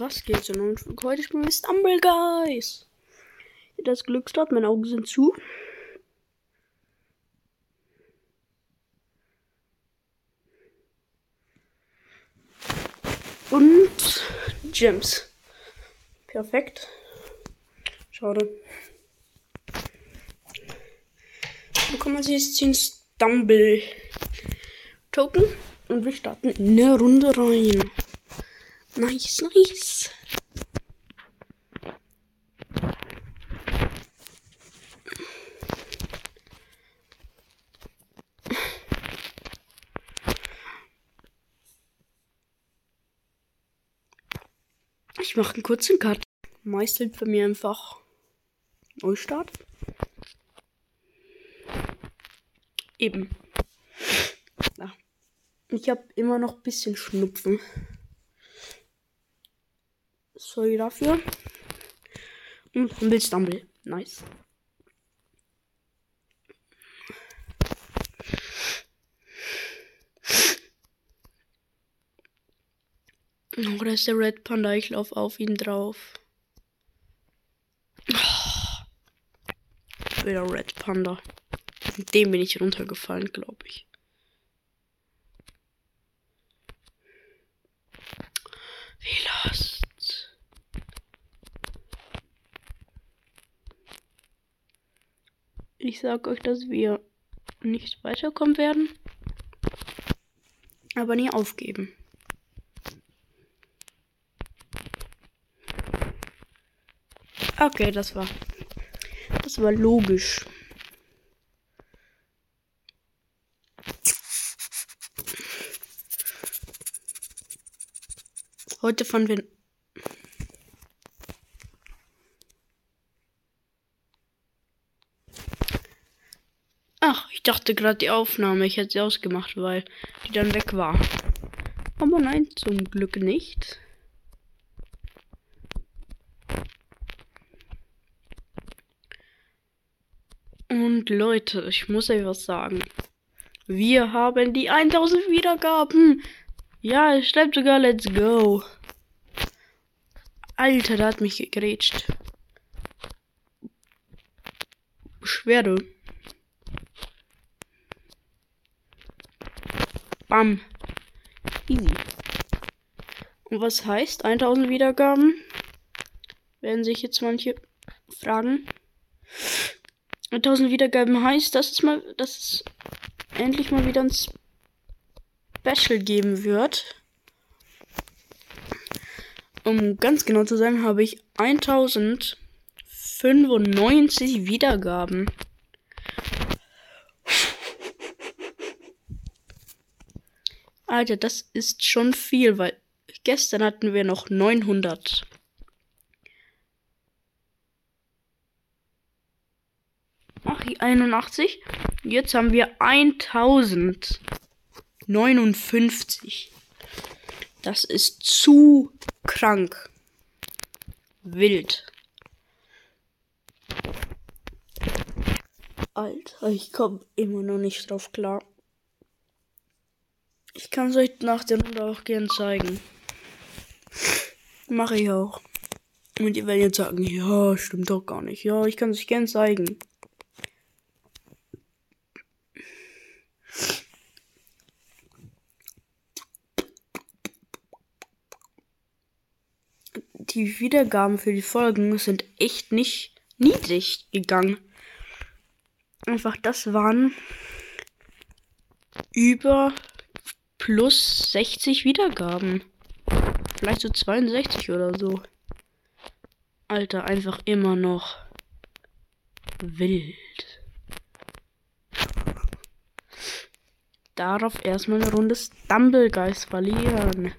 was geht so? Und heute spielen wir Stumble Guys. Das Glücksrad, meine Augen sind zu. Und Gems. Perfekt. Schade. Dann kann man jetzt ziehen Stumble Token und wir starten in eine Runde rein. Nice, nice. Ich mache einen kurzen Cut. Meistert für mir einfach Neustart. Eben. Ich habe immer noch ein bisschen Schnupfen. Sorry dafür. Und Humble Stumble. Nice. Oh, da ist der Red Panda. Ich laufe auf ihn drauf. Oh. Wieder Red Panda. Mit dem bin ich runtergefallen, glaube ich. Wie Ich sag euch, dass wir nicht weiterkommen werden. Aber nie aufgeben. Okay, das war. Das war logisch. Heute fahren wir. Ach, ich dachte gerade die Aufnahme. Ich hätte sie ausgemacht, weil die dann weg war. Aber nein, zum Glück nicht. Und Leute, ich muss euch was sagen. Wir haben die 1000 Wiedergaben. Ja, es schreibt sogar Let's Go. Alter, da hat mich gegrätscht. Beschwerde. Bam. Easy. Und was heißt 1000 Wiedergaben? Werden sich jetzt manche fragen. 1000 Wiedergaben heißt, dass es mal, dass es endlich mal wieder ein Special geben wird. Um ganz genau zu sein, habe ich 1095 Wiedergaben. Alter, das ist schon viel, weil gestern hatten wir noch 900. Ach, 81. Jetzt haben wir 1059. Das ist zu krank. Wild. Alter, ich komme immer noch nicht drauf klar. Ich kann es euch nach der Runde auch gern zeigen. Mache ich auch. Und ihr werdet jetzt sagen, ja, stimmt doch gar nicht. Ja, ich kann es euch gern zeigen. die Wiedergaben für die Folgen sind echt nicht niedrig gegangen. Einfach das waren über plus 60 Wiedergaben. Vielleicht so 62 oder so. Alter, einfach immer noch wild. Darauf erstmal eine Runde Stumblegeist verlieren.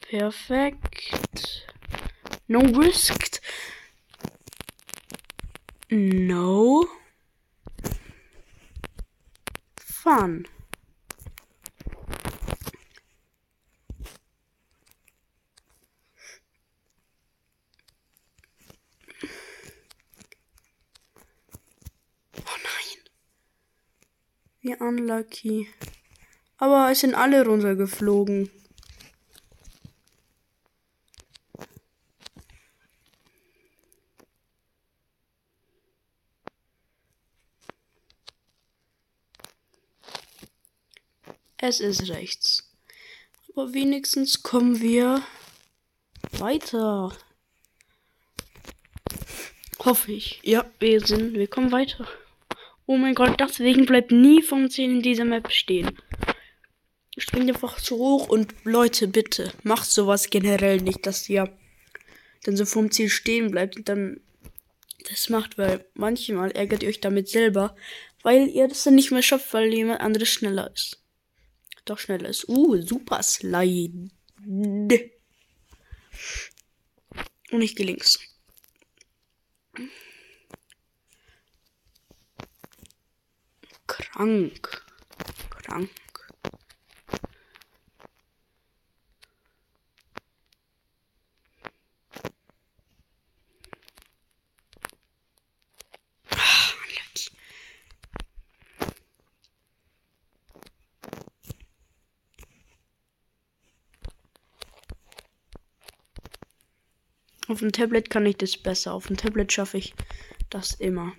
Perfekt. No risked. No. Fun. Wie unlucky. Aber es sind alle runtergeflogen. Es ist rechts. Aber wenigstens kommen wir weiter. Hoffe ich. Ja, wir sind, wir kommen weiter. Oh mein Gott, deswegen bleibt nie vom 10 in dieser Map stehen. Springt einfach zu hoch und Leute, bitte, macht sowas generell nicht, dass ihr dann so vom Ziel stehen bleibt und dann das macht, weil manchmal ärgert ihr euch damit selber, weil ihr das dann nicht mehr schafft, weil jemand anderes schneller ist. Doch schneller ist. Uh, super Slide. Und ich gehe. Krank. Krank. Auf dem Tablet kann ich das besser. Auf dem Tablet schaffe ich das immer.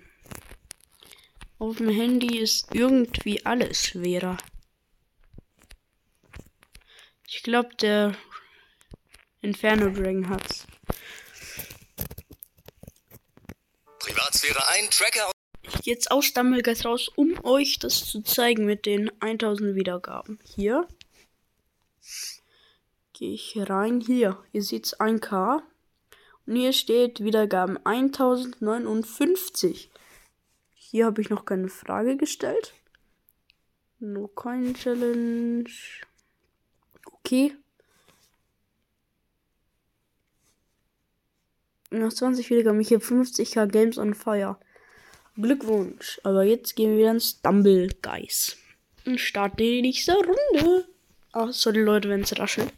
Auf dem Handy ist irgendwie alles schwerer. Ich glaube, der Inferno Dragon hat's. Privatsphäre ein, Tracker. Jetzt aus Stammelgeist raus, um euch das zu zeigen mit den 1000 Wiedergaben. Hier gehe ich rein. Hier, ihr seht 1K. Und hier steht Wiedergaben 1059. Hier habe ich noch keine Frage gestellt. No Coin Challenge. Okay. Nach 20 Wiedergaben, ich habe 50k Games on Fire. Glückwunsch. Aber jetzt gehen wir wieder ins Stumble Guys. Und starten die nächste Runde. Ach, sorry Leute, wenn es raschelt.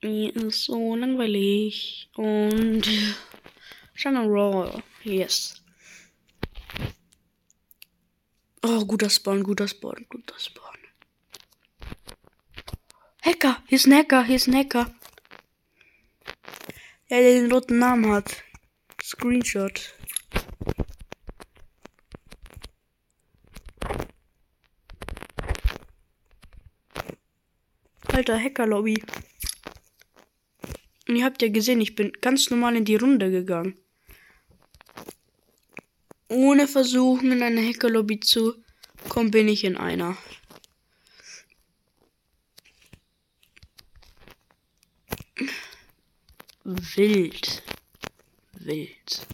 Mir ist so langweilig. Und Roll. Yes. Oh, guter Spawn, guter Spawn, guter Spawn. Hacker, hier ist ein Hacker, hier ist ein Hacker. Ja, der den roten Namen hat. Screenshot. Alter, Hacker-Lobby. Und ihr habt ja gesehen, ich bin ganz normal in die Runde gegangen. Ohne versuchen, in eine Hackerlobby zu kommen, bin ich in einer. Wild. Wild.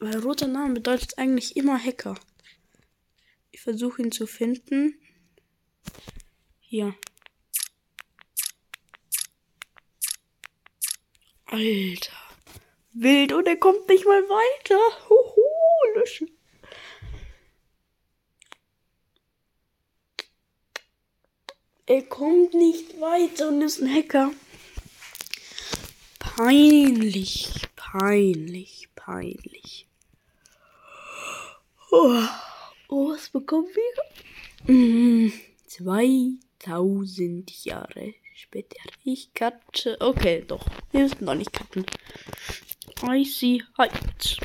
Weil roter Name bedeutet eigentlich immer Hacker versuche ihn zu finden. Hier. Alter. Wild und er kommt nicht mal weiter. Huhu, löschen. Er kommt nicht weiter und ist ein Hacker. Peinlich, peinlich, peinlich. Oh. Oh, was bekommen wir? Mm, 2000 Jahre später. Ich cutte. Okay, doch. Wir müssen noch nicht cutten. Icy Heights.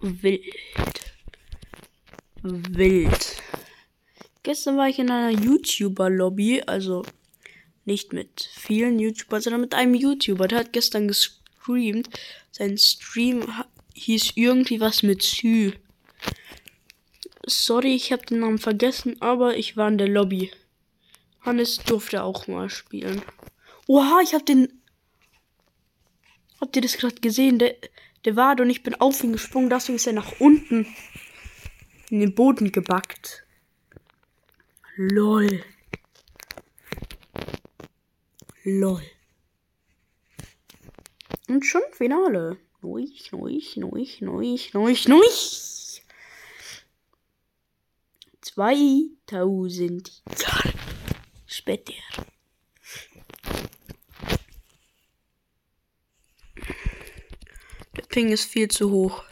Wild. Wild. Gestern war ich in einer YouTuber-Lobby, also nicht mit vielen YouTubern, sondern mit einem YouTuber. Der hat gestern gestreamt. Sein Stream hieß irgendwie was mit Sü. Sorry, ich habe den Namen vergessen, aber ich war in der Lobby. Hannes durfte auch mal spielen. Oha, ich hab den. Habt ihr das gerade gesehen? Der, der war und ich bin auf ihn gesprungen, deswegen ist er nach unten in den Boden gebackt. Lol. Lol. Und schon Finale. Neuich, neuich, neuich, neuich, neuich, neuich. 2000 Jahre später. Der Ping ist viel zu hoch.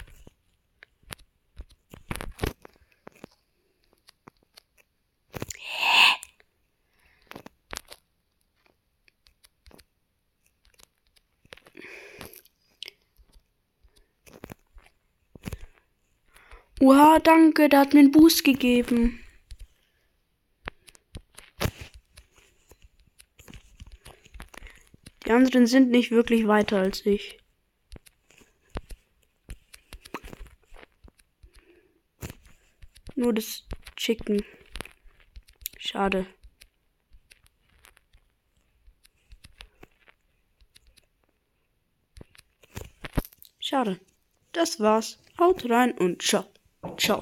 Oha, danke, der hat mir einen Boost gegeben. Die anderen sind nicht wirklich weiter als ich. Nur das Chicken. Schade. Schade. Das war's. Haut rein und ciao. Ciao.